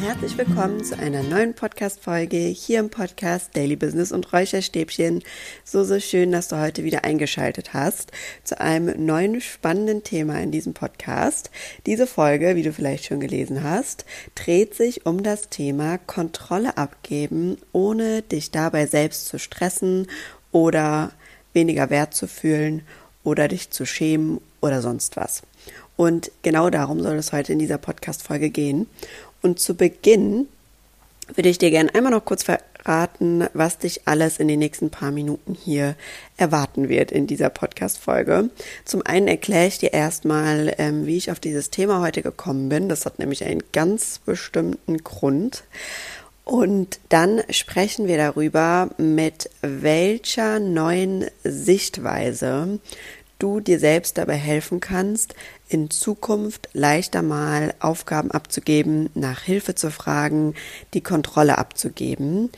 herzlich willkommen zu einer neuen Podcast-Folge hier im Podcast Daily Business und Räucherstäbchen. So, so schön, dass du heute wieder eingeschaltet hast zu einem neuen spannenden Thema in diesem Podcast. Diese Folge, wie du vielleicht schon gelesen hast, dreht sich um das Thema Kontrolle abgeben, ohne dich dabei selbst zu stressen oder weniger Wert zu fühlen oder dich zu schämen oder sonst was. Und genau darum soll es heute in dieser Podcast-Folge gehen. Und zu Beginn würde ich dir gerne einmal noch kurz verraten, was dich alles in den nächsten paar Minuten hier erwarten wird in dieser Podcast-Folge. Zum einen erkläre ich dir erstmal, ähm, wie ich auf dieses Thema heute gekommen bin. Das hat nämlich einen ganz bestimmten Grund. Und dann sprechen wir darüber, mit welcher neuen Sichtweise du dir selbst dabei helfen kannst, in Zukunft leichter mal Aufgaben abzugeben, nach Hilfe zu fragen, die Kontrolle abzugeben.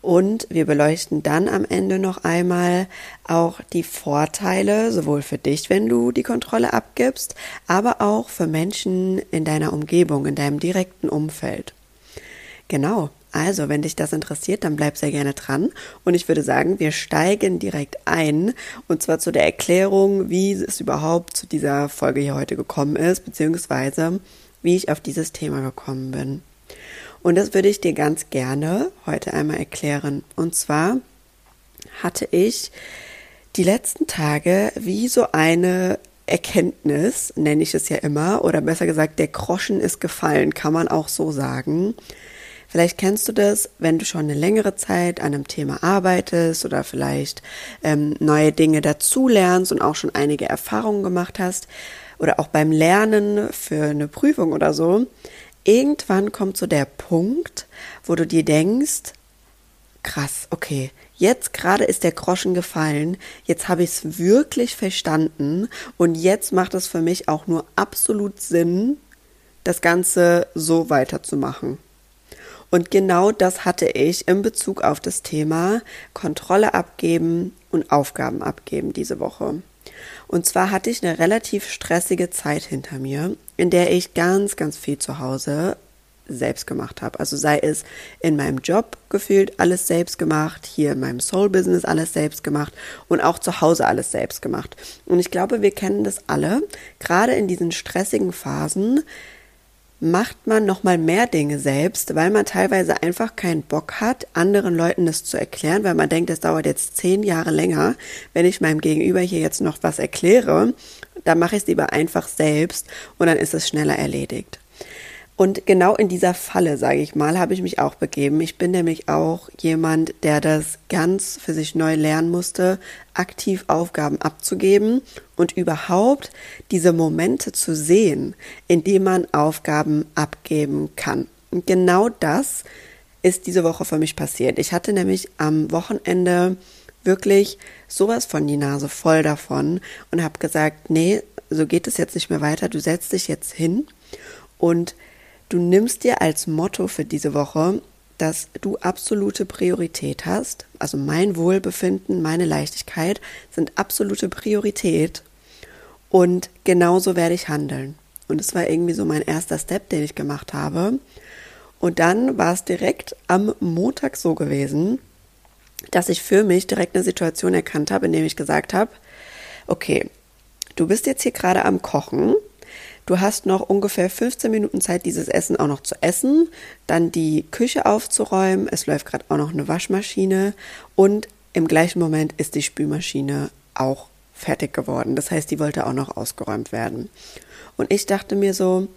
Und wir beleuchten dann am Ende noch einmal auch die Vorteile, sowohl für dich, wenn du die Kontrolle abgibst, aber auch für Menschen in deiner Umgebung, in deinem direkten Umfeld. Genau. Also, wenn dich das interessiert, dann bleib sehr gerne dran. Und ich würde sagen, wir steigen direkt ein. Und zwar zu der Erklärung, wie es überhaupt zu dieser Folge hier heute gekommen ist, beziehungsweise wie ich auf dieses Thema gekommen bin. Und das würde ich dir ganz gerne heute einmal erklären. Und zwar hatte ich die letzten Tage wie so eine Erkenntnis, nenne ich es ja immer, oder besser gesagt, der Groschen ist gefallen, kann man auch so sagen Vielleicht kennst du das, wenn du schon eine längere Zeit an einem Thema arbeitest oder vielleicht ähm, neue Dinge dazulernst und auch schon einige Erfahrungen gemacht hast oder auch beim Lernen für eine Prüfung oder so. Irgendwann kommt so der Punkt, wo du dir denkst, krass, okay, jetzt gerade ist der Groschen gefallen, jetzt habe ich es wirklich verstanden und jetzt macht es für mich auch nur absolut Sinn, das Ganze so weiterzumachen. Und genau das hatte ich in Bezug auf das Thema Kontrolle abgeben und Aufgaben abgeben diese Woche. Und zwar hatte ich eine relativ stressige Zeit hinter mir, in der ich ganz, ganz viel zu Hause selbst gemacht habe. Also sei es in meinem Job gefühlt alles selbst gemacht, hier in meinem Soul Business alles selbst gemacht und auch zu Hause alles selbst gemacht. Und ich glaube, wir kennen das alle. Gerade in diesen stressigen Phasen macht man noch mal mehr Dinge selbst, weil man teilweise einfach keinen Bock hat, anderen Leuten das zu erklären, weil man denkt, es dauert jetzt zehn Jahre länger, wenn ich meinem Gegenüber hier jetzt noch was erkläre, dann mache ich es lieber einfach selbst und dann ist es schneller erledigt. Und genau in dieser Falle, sage ich mal, habe ich mich auch begeben. Ich bin nämlich auch jemand, der das ganz für sich neu lernen musste, aktiv Aufgaben abzugeben und überhaupt diese Momente zu sehen, in denen man Aufgaben abgeben kann. Und genau das ist diese Woche für mich passiert. Ich hatte nämlich am Wochenende wirklich sowas von die Nase voll davon und habe gesagt, nee, so geht es jetzt nicht mehr weiter. Du setzt dich jetzt hin und Du nimmst dir als Motto für diese Woche, dass du absolute Priorität hast. Also mein Wohlbefinden, meine Leichtigkeit sind absolute Priorität. Und genauso werde ich handeln. Und es war irgendwie so mein erster Step, den ich gemacht habe. Und dann war es direkt am Montag so gewesen, dass ich für mich direkt eine Situation erkannt habe, in der ich gesagt habe, okay, du bist jetzt hier gerade am Kochen Du hast noch ungefähr 15 Minuten Zeit, dieses Essen auch noch zu essen, dann die Küche aufzuräumen. Es läuft gerade auch noch eine Waschmaschine und im gleichen Moment ist die Spülmaschine auch fertig geworden. Das heißt, die wollte auch noch ausgeräumt werden. Und ich dachte mir so,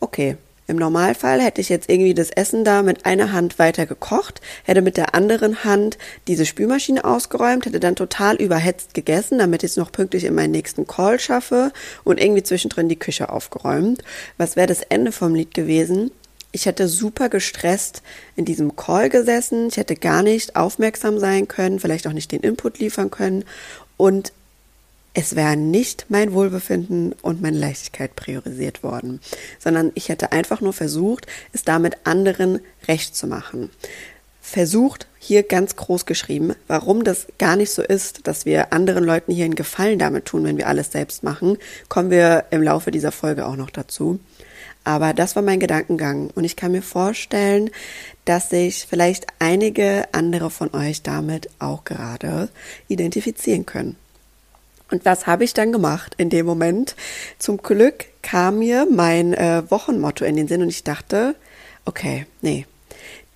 okay, im Normalfall hätte ich jetzt irgendwie das Essen da mit einer Hand weiter gekocht, hätte mit der anderen Hand diese Spülmaschine ausgeräumt, hätte dann total überhetzt gegessen, damit ich es noch pünktlich in meinen nächsten Call schaffe und irgendwie zwischendrin die Küche aufgeräumt. Was wäre das Ende vom Lied gewesen? Ich hätte super gestresst in diesem Call gesessen. Ich hätte gar nicht aufmerksam sein können, vielleicht auch nicht den Input liefern können. Und es wäre nicht mein Wohlbefinden und meine Leichtigkeit priorisiert worden, sondern ich hätte einfach nur versucht, es damit anderen recht zu machen. versucht, hier ganz groß geschrieben, warum das gar nicht so ist, dass wir anderen Leuten hier einen Gefallen damit tun, wenn wir alles selbst machen, kommen wir im Laufe dieser Folge auch noch dazu. Aber das war mein Gedankengang und ich kann mir vorstellen, dass sich vielleicht einige andere von euch damit auch gerade identifizieren können. Und was habe ich dann gemacht in dem Moment? Zum Glück kam mir mein äh, Wochenmotto in den Sinn und ich dachte, okay, nee,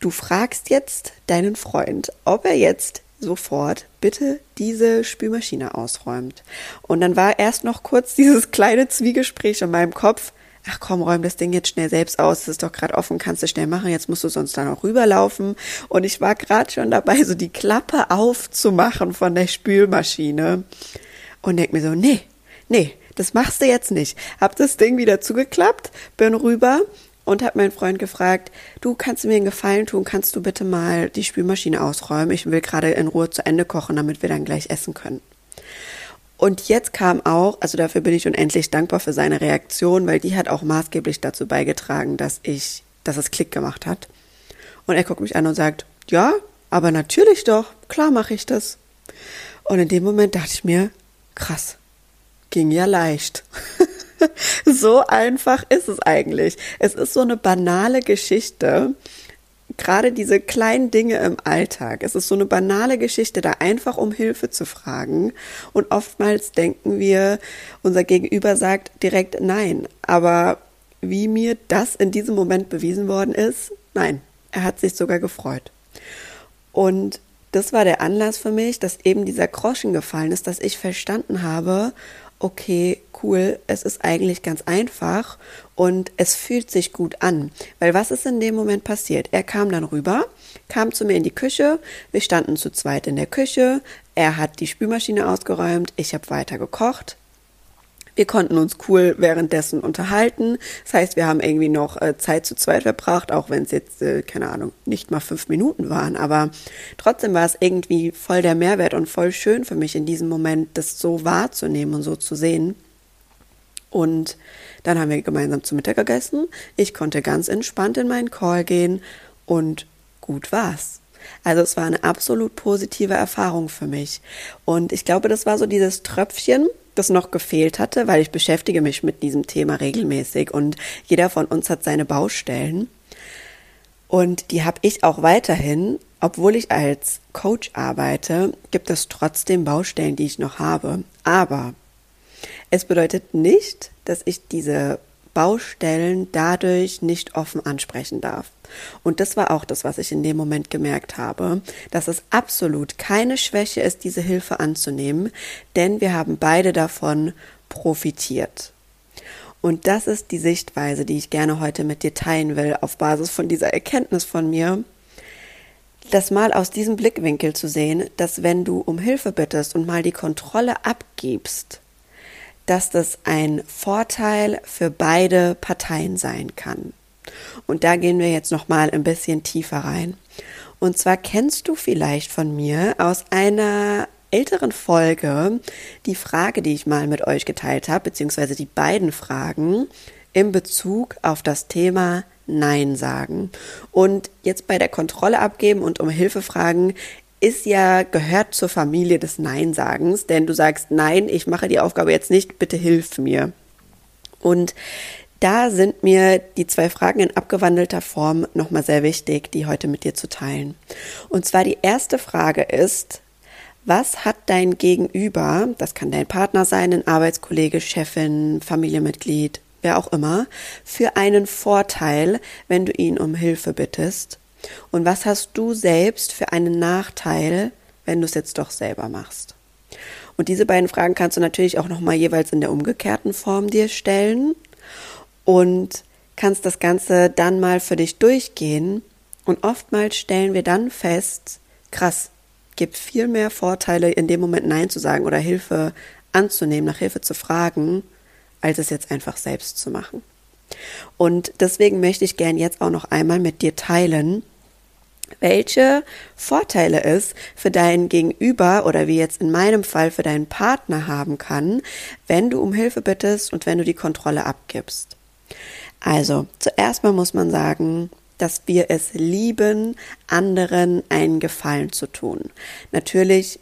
du fragst jetzt deinen Freund, ob er jetzt sofort bitte diese Spülmaschine ausräumt. Und dann war erst noch kurz dieses kleine Zwiegespräch in meinem Kopf. Ach komm, räum das Ding jetzt schnell selbst aus. Es ist doch gerade offen, kannst du schnell machen. Jetzt musst du sonst da noch rüberlaufen. Und ich war gerade schon dabei, so die Klappe aufzumachen von der Spülmaschine und denk mir so, nee, nee, das machst du jetzt nicht. Hab das Ding wieder zugeklappt, bin rüber und hab meinen Freund gefragt, du kannst mir einen Gefallen tun, kannst du bitte mal die Spülmaschine ausräumen? Ich will gerade in Ruhe zu Ende kochen, damit wir dann gleich essen können. Und jetzt kam auch, also dafür bin ich unendlich dankbar für seine Reaktion, weil die hat auch maßgeblich dazu beigetragen, dass ich, dass es Klick gemacht hat. Und er guckt mich an und sagt, ja, aber natürlich doch, klar mache ich das. Und in dem Moment dachte ich mir, Krass. Ging ja leicht. so einfach ist es eigentlich. Es ist so eine banale Geschichte. Gerade diese kleinen Dinge im Alltag. Es ist so eine banale Geschichte, da einfach um Hilfe zu fragen. Und oftmals denken wir, unser Gegenüber sagt direkt nein. Aber wie mir das in diesem Moment bewiesen worden ist, nein. Er hat sich sogar gefreut. Und das war der Anlass für mich, dass eben dieser Groschen gefallen ist, dass ich verstanden habe, okay, cool, es ist eigentlich ganz einfach und es fühlt sich gut an. Weil was ist in dem Moment passiert? Er kam dann rüber, kam zu mir in die Küche, wir standen zu zweit in der Küche, er hat die Spülmaschine ausgeräumt, ich habe weiter gekocht, wir konnten uns cool währenddessen unterhalten. Das heißt, wir haben irgendwie noch äh, Zeit zu zweit verbracht, auch wenn es jetzt, äh, keine Ahnung, nicht mal fünf Minuten waren. Aber trotzdem war es irgendwie voll der Mehrwert und voll schön für mich in diesem Moment, das so wahrzunehmen und so zu sehen. Und dann haben wir gemeinsam zu Mittag gegessen. Ich konnte ganz entspannt in meinen Call gehen und gut war's. Also es war eine absolut positive Erfahrung für mich. Und ich glaube, das war so dieses Tröpfchen, das noch gefehlt hatte, weil ich beschäftige mich mit diesem Thema regelmäßig und jeder von uns hat seine Baustellen. Und die habe ich auch weiterhin, obwohl ich als Coach arbeite, gibt es trotzdem Baustellen, die ich noch habe. Aber es bedeutet nicht, dass ich diese Baustellen dadurch nicht offen ansprechen darf. Und das war auch das, was ich in dem Moment gemerkt habe, dass es absolut keine Schwäche ist, diese Hilfe anzunehmen, denn wir haben beide davon profitiert. Und das ist die Sichtweise, die ich gerne heute mit dir teilen will, auf Basis von dieser Erkenntnis von mir, das mal aus diesem Blickwinkel zu sehen, dass wenn du um Hilfe bittest und mal die Kontrolle abgibst, dass das ein Vorteil für beide Parteien sein kann. Und da gehen wir jetzt noch mal ein bisschen tiefer rein. Und zwar kennst du vielleicht von mir aus einer älteren Folge die Frage, die ich mal mit euch geteilt habe, beziehungsweise die beiden Fragen in Bezug auf das Thema Nein sagen. Und jetzt bei der Kontrolle abgeben und um Hilfe fragen, ist ja, gehört zur Familie des Nein-Sagens, denn du sagst, nein, ich mache die Aufgabe jetzt nicht, bitte hilf mir. Und da sind mir die zwei Fragen in abgewandelter Form nochmal sehr wichtig, die heute mit dir zu teilen. Und zwar die erste Frage ist, was hat dein Gegenüber, das kann dein Partner sein, ein Arbeitskollege, Chefin, Familienmitglied, wer auch immer, für einen Vorteil, wenn du ihn um Hilfe bittest? Und was hast du selbst für einen Nachteil, wenn du es jetzt doch selber machst? Und diese beiden Fragen kannst du natürlich auch nochmal jeweils in der umgekehrten Form dir stellen und kannst das Ganze dann mal für dich durchgehen. Und oftmals stellen wir dann fest, krass, gibt viel mehr Vorteile, in dem Moment Nein zu sagen oder Hilfe anzunehmen, nach Hilfe zu fragen, als es jetzt einfach selbst zu machen. Und deswegen möchte ich gern jetzt auch noch einmal mit dir teilen, welche Vorteile es für deinen Gegenüber oder wie jetzt in meinem Fall für deinen Partner haben kann, wenn du um Hilfe bittest und wenn du die Kontrolle abgibst. Also, zuerst mal muss man sagen, dass wir es lieben, anderen einen Gefallen zu tun. Natürlich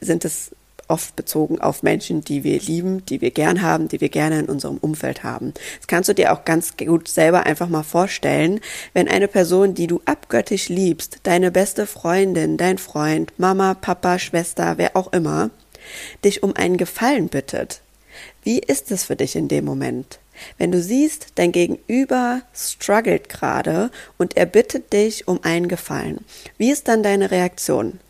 sind es oft bezogen auf Menschen, die wir lieben, die wir gern haben, die wir gerne in unserem Umfeld haben. Das kannst du dir auch ganz gut selber einfach mal vorstellen, wenn eine Person, die du abgöttisch liebst, deine beste Freundin, dein Freund, Mama, Papa, Schwester, wer auch immer, dich um einen Gefallen bittet. Wie ist es für dich in dem Moment? Wenn du siehst, dein Gegenüber struggelt gerade und er bittet dich um einen Gefallen, wie ist dann deine Reaktion?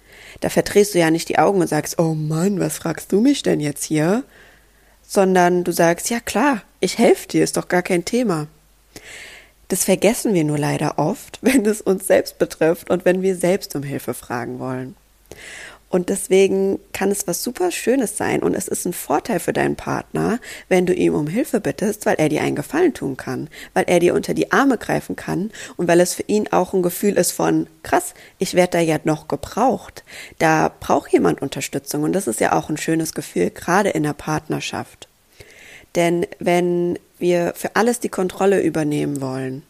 Da verdrehst du ja nicht die Augen und sagst, oh Mann, was fragst du mich denn jetzt hier? Sondern du sagst, ja klar, ich helfe dir, ist doch gar kein Thema. Das vergessen wir nur leider oft, wenn es uns selbst betrifft und wenn wir selbst um Hilfe fragen wollen. Und deswegen kann es was super Schönes sein und es ist ein Vorteil für deinen Partner, wenn du ihm um Hilfe bittest, weil er dir einen Gefallen tun kann, weil er dir unter die Arme greifen kann und weil es für ihn auch ein Gefühl ist von, krass, ich werde da ja noch gebraucht. Da braucht jemand Unterstützung und das ist ja auch ein schönes Gefühl, gerade in der Partnerschaft. Denn wenn wir für alles die Kontrolle übernehmen wollen,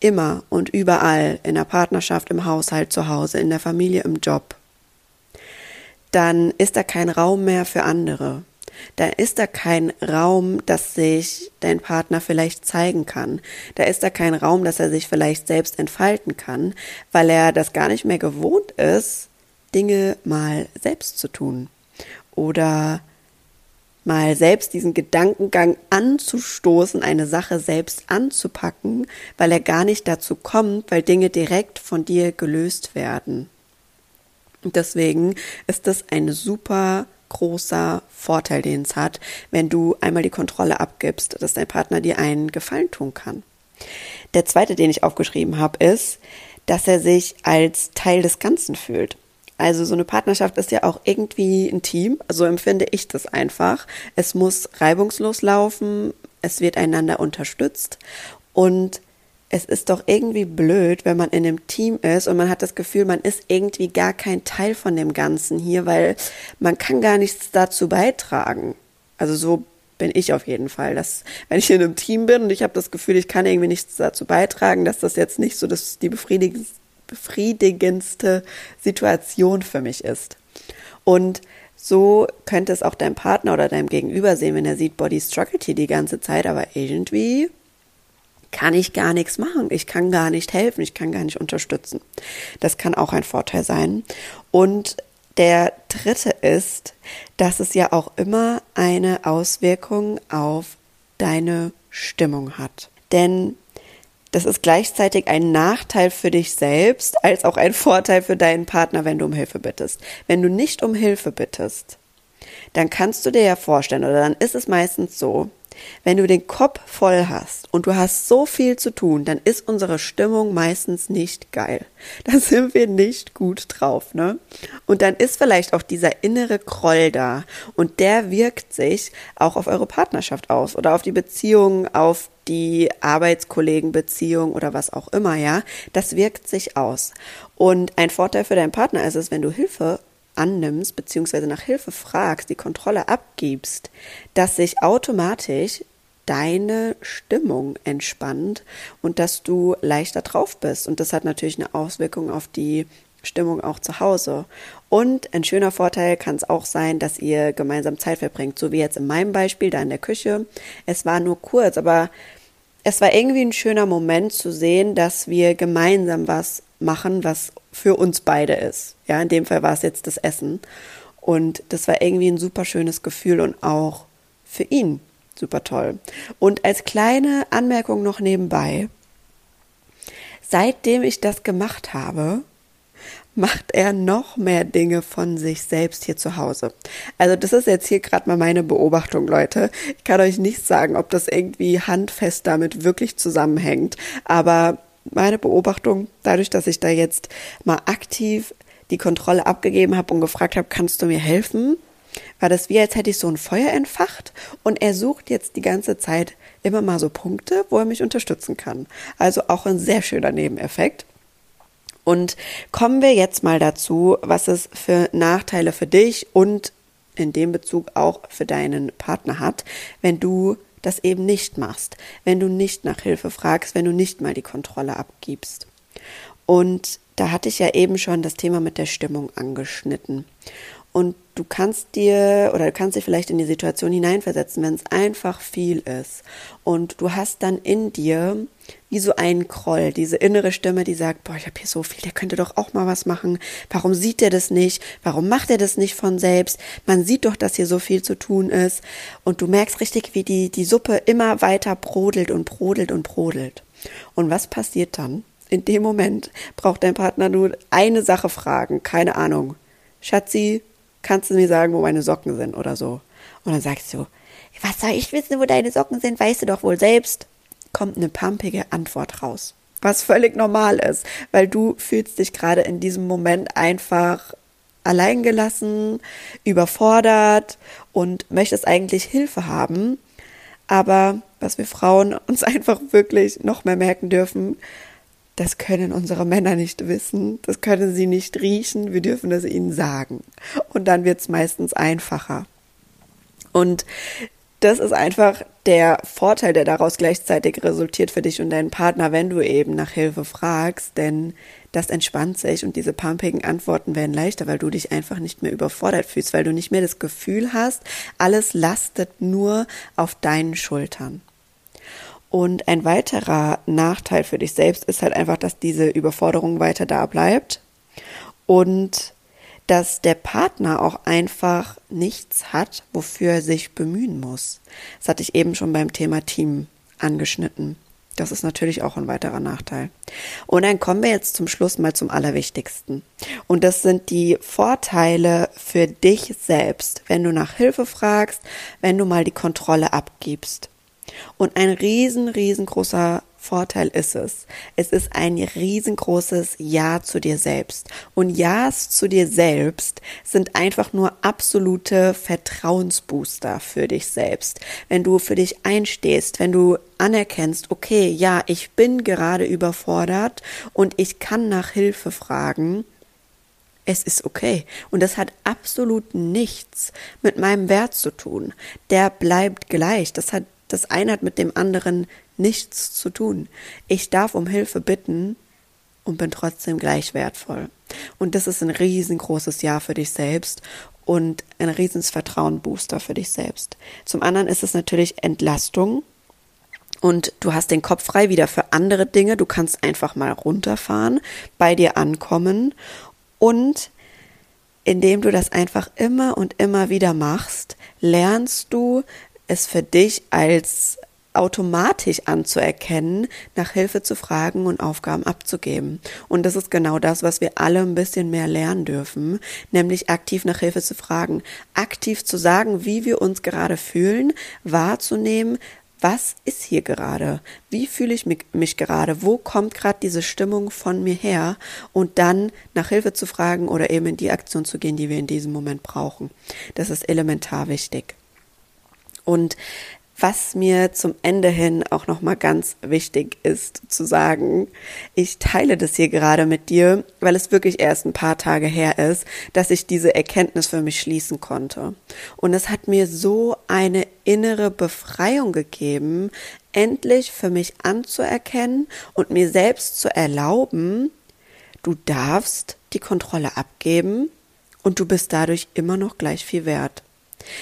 immer und überall in der Partnerschaft, im Haushalt, zu Hause, in der Familie, im Job, dann ist da kein Raum mehr für andere. Da ist da kein Raum, dass sich dein Partner vielleicht zeigen kann. Da ist da kein Raum, dass er sich vielleicht selbst entfalten kann, weil er das gar nicht mehr gewohnt ist, Dinge mal selbst zu tun. Oder mal selbst diesen Gedankengang anzustoßen, eine Sache selbst anzupacken, weil er gar nicht dazu kommt, weil Dinge direkt von dir gelöst werden. Und deswegen ist das ein super großer Vorteil, den es hat, wenn du einmal die Kontrolle abgibst, dass dein Partner dir einen Gefallen tun kann. Der zweite, den ich aufgeschrieben habe, ist, dass er sich als Teil des Ganzen fühlt. Also so eine Partnerschaft ist ja auch irgendwie ein Team, so empfinde ich das einfach. Es muss reibungslos laufen, es wird einander unterstützt und es ist doch irgendwie blöd, wenn man in einem Team ist und man hat das Gefühl, man ist irgendwie gar kein Teil von dem Ganzen hier, weil man kann gar nichts dazu beitragen. Also so bin ich auf jeden Fall, dass wenn ich in einem Team bin und ich habe das Gefühl, ich kann irgendwie nichts dazu beitragen, dass das jetzt nicht so das die befriedigendste Situation für mich ist. Und so könnte es auch dein Partner oder deinem Gegenüber sehen, wenn er sieht, Body struggelt hier die ganze Zeit, aber irgendwie kann ich gar nichts machen. Ich kann gar nicht helfen. Ich kann gar nicht unterstützen. Das kann auch ein Vorteil sein. Und der dritte ist, dass es ja auch immer eine Auswirkung auf deine Stimmung hat. Denn das ist gleichzeitig ein Nachteil für dich selbst als auch ein Vorteil für deinen Partner, wenn du um Hilfe bittest. Wenn du nicht um Hilfe bittest, dann kannst du dir ja vorstellen, oder dann ist es meistens so, wenn du den Kopf voll hast und du hast so viel zu tun, dann ist unsere Stimmung meistens nicht geil. Da sind wir nicht gut drauf, ne? Und dann ist vielleicht auch dieser innere Groll da und der wirkt sich auch auf eure Partnerschaft aus oder auf die Beziehung, auf die Arbeitskollegenbeziehung oder was auch immer, ja? Das wirkt sich aus. Und ein Vorteil für deinen Partner ist es, wenn du Hilfe annimmst, beziehungsweise nach Hilfe fragst, die Kontrolle abgibst, dass sich automatisch deine Stimmung entspannt und dass du leichter drauf bist. Und das hat natürlich eine Auswirkung auf die Stimmung auch zu Hause. Und ein schöner Vorteil kann es auch sein, dass ihr gemeinsam Zeit verbringt, so wie jetzt in meinem Beispiel da in der Küche. Es war nur kurz, aber es war irgendwie ein schöner Moment zu sehen, dass wir gemeinsam was machen, was für uns beide ist. Ja, in dem Fall war es jetzt das Essen. Und das war irgendwie ein super schönes Gefühl und auch für ihn super toll. Und als kleine Anmerkung noch nebenbei, seitdem ich das gemacht habe, macht er noch mehr Dinge von sich selbst hier zu Hause. Also das ist jetzt hier gerade mal meine Beobachtung, Leute. Ich kann euch nicht sagen, ob das irgendwie handfest damit wirklich zusammenhängt, aber meine Beobachtung, dadurch, dass ich da jetzt mal aktiv die Kontrolle abgegeben habe und gefragt habe, kannst du mir helfen? War das wie, als hätte ich so ein Feuer entfacht und er sucht jetzt die ganze Zeit immer mal so Punkte, wo er mich unterstützen kann. Also auch ein sehr schöner Nebeneffekt. Und kommen wir jetzt mal dazu, was es für Nachteile für dich und in dem Bezug auch für deinen Partner hat, wenn du das eben nicht machst, wenn du nicht nach Hilfe fragst, wenn du nicht mal die Kontrolle abgibst. Und da hatte ich ja eben schon das Thema mit der Stimmung angeschnitten. Und du kannst dir oder du kannst dich vielleicht in die Situation hineinversetzen, wenn es einfach viel ist. Und du hast dann in dir wie so einen Kroll, diese innere Stimme, die sagt, boah, ich habe hier so viel, der könnte doch auch mal was machen. Warum sieht er das nicht? Warum macht er das nicht von selbst? Man sieht doch, dass hier so viel zu tun ist. Und du merkst richtig, wie die, die Suppe immer weiter brodelt und brodelt und brodelt. Und was passiert dann? In dem Moment braucht dein Partner nur eine Sache fragen, keine Ahnung. Schatzi, kannst du mir sagen, wo meine Socken sind oder so? Und dann sagst du, was soll ich wissen, wo deine Socken sind? Weißt du doch wohl selbst. Kommt eine pumpige Antwort raus. Was völlig normal ist, weil du fühlst dich gerade in diesem Moment einfach alleingelassen, überfordert und möchtest eigentlich Hilfe haben. Aber was wir Frauen uns einfach wirklich noch mehr merken dürfen, das können unsere Männer nicht wissen, das können sie nicht riechen, wir dürfen es ihnen sagen. Und dann wird es meistens einfacher. Und das ist einfach der Vorteil, der daraus gleichzeitig resultiert für dich und deinen Partner, wenn du eben nach Hilfe fragst, denn das entspannt sich und diese pumpigen Antworten werden leichter, weil du dich einfach nicht mehr überfordert fühlst, weil du nicht mehr das Gefühl hast, alles lastet nur auf deinen Schultern. Und ein weiterer Nachteil für dich selbst ist halt einfach, dass diese Überforderung weiter da bleibt und dass der Partner auch einfach nichts hat, wofür er sich bemühen muss. Das hatte ich eben schon beim Thema Team angeschnitten. Das ist natürlich auch ein weiterer Nachteil. Und dann kommen wir jetzt zum Schluss mal zum Allerwichtigsten. Und das sind die Vorteile für dich selbst, wenn du nach Hilfe fragst, wenn du mal die Kontrolle abgibst. Und ein riesen, riesengroßer Vorteil ist es. Es ist ein riesengroßes Ja zu dir selbst. Und Ja's zu dir selbst sind einfach nur absolute Vertrauensbooster für dich selbst. Wenn du für dich einstehst, wenn du anerkennst, okay, ja, ich bin gerade überfordert und ich kann nach Hilfe fragen, es ist okay. Und das hat absolut nichts mit meinem Wert zu tun. Der bleibt gleich. Das hat das eine hat mit dem anderen nichts zu tun. Ich darf um Hilfe bitten und bin trotzdem gleich wertvoll. Und das ist ein riesengroßes Ja für dich selbst und ein riesens Vertrauenbooster für dich selbst. Zum anderen ist es natürlich Entlastung und du hast den Kopf frei wieder für andere Dinge. Du kannst einfach mal runterfahren, bei dir ankommen und indem du das einfach immer und immer wieder machst, lernst du es für dich als automatisch anzuerkennen, nach Hilfe zu fragen und Aufgaben abzugeben. Und das ist genau das, was wir alle ein bisschen mehr lernen dürfen, nämlich aktiv nach Hilfe zu fragen, aktiv zu sagen, wie wir uns gerade fühlen, wahrzunehmen, was ist hier gerade? Wie fühle ich mich, mich gerade? Wo kommt gerade diese Stimmung von mir her? Und dann nach Hilfe zu fragen oder eben in die Aktion zu gehen, die wir in diesem Moment brauchen. Das ist elementar wichtig. Und was mir zum Ende hin auch noch mal ganz wichtig ist zu sagen, ich teile das hier gerade mit dir, weil es wirklich erst ein paar Tage her ist, dass ich diese Erkenntnis für mich schließen konnte. Und es hat mir so eine innere Befreiung gegeben, endlich für mich anzuerkennen und mir selbst zu erlauben, du darfst die Kontrolle abgeben und du bist dadurch immer noch gleich viel wert.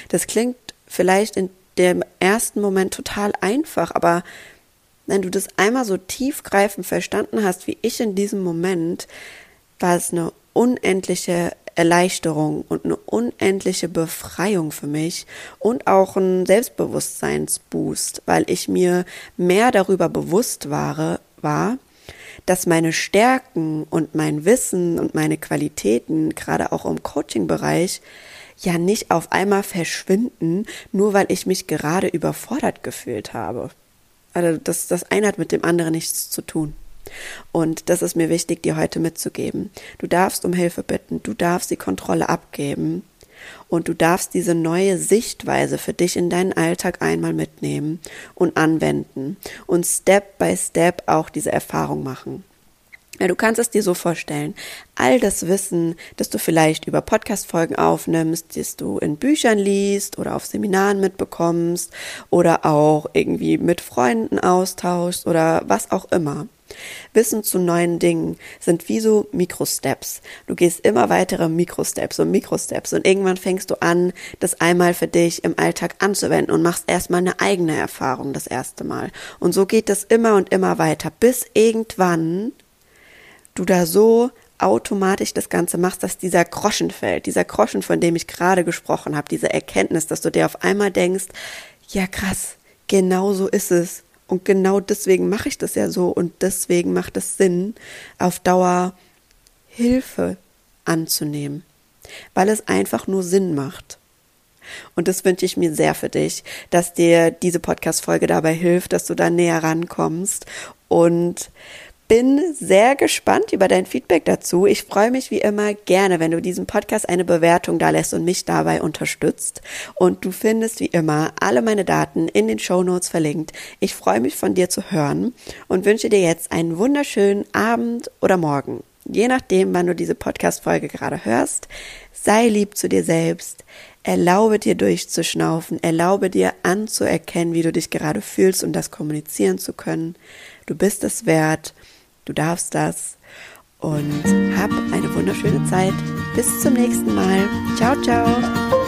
Das klingt vielleicht in dem ersten Moment total einfach, aber wenn du das einmal so tiefgreifend verstanden hast, wie ich in diesem Moment, war es eine unendliche Erleichterung und eine unendliche Befreiung für mich und auch ein Selbstbewusstseinsboost, weil ich mir mehr darüber bewusst war, war, dass meine Stärken und mein Wissen und meine Qualitäten, gerade auch im Coaching-Bereich, ja nicht auf einmal verschwinden, nur weil ich mich gerade überfordert gefühlt habe. Also das, das eine hat mit dem anderen nichts zu tun. Und das ist mir wichtig, dir heute mitzugeben. Du darfst um Hilfe bitten, du darfst die Kontrolle abgeben und du darfst diese neue Sichtweise für dich in deinen Alltag einmal mitnehmen und anwenden und Step by Step auch diese Erfahrung machen. Ja, du kannst es dir so vorstellen. All das Wissen, das du vielleicht über Podcast-Folgen aufnimmst, das du in Büchern liest oder auf Seminaren mitbekommst oder auch irgendwie mit Freunden austauschst oder was auch immer. Wissen zu neuen Dingen sind wie so Mikrosteps. Du gehst immer weitere Mikrosteps und Mikrosteps und irgendwann fängst du an, das einmal für dich im Alltag anzuwenden und machst erstmal eine eigene Erfahrung das erste Mal. Und so geht das immer und immer weiter, bis irgendwann du da so automatisch das Ganze machst, dass dieser Groschen fällt, dieser Groschen, von dem ich gerade gesprochen habe, diese Erkenntnis, dass du dir auf einmal denkst, ja krass, genau so ist es. Und genau deswegen mache ich das ja so und deswegen macht es Sinn, auf Dauer Hilfe anzunehmen, weil es einfach nur Sinn macht. Und das wünsche ich mir sehr für dich, dass dir diese Podcast-Folge dabei hilft, dass du da näher rankommst und bin sehr gespannt über dein Feedback dazu. Ich freue mich wie immer gerne, wenn du diesem Podcast eine Bewertung da lässt und mich dabei unterstützt. Und du findest wie immer alle meine Daten in den Show Notes verlinkt. Ich freue mich von dir zu hören und wünsche dir jetzt einen wunderschönen Abend oder Morgen. Je nachdem, wann du diese Podcast-Folge gerade hörst, sei lieb zu dir selbst. Erlaube dir durchzuschnaufen, erlaube dir anzuerkennen, wie du dich gerade fühlst und das kommunizieren zu können. Du bist es wert Du darfst das. Und hab eine wunderschöne Zeit. Bis zum nächsten Mal. Ciao, ciao.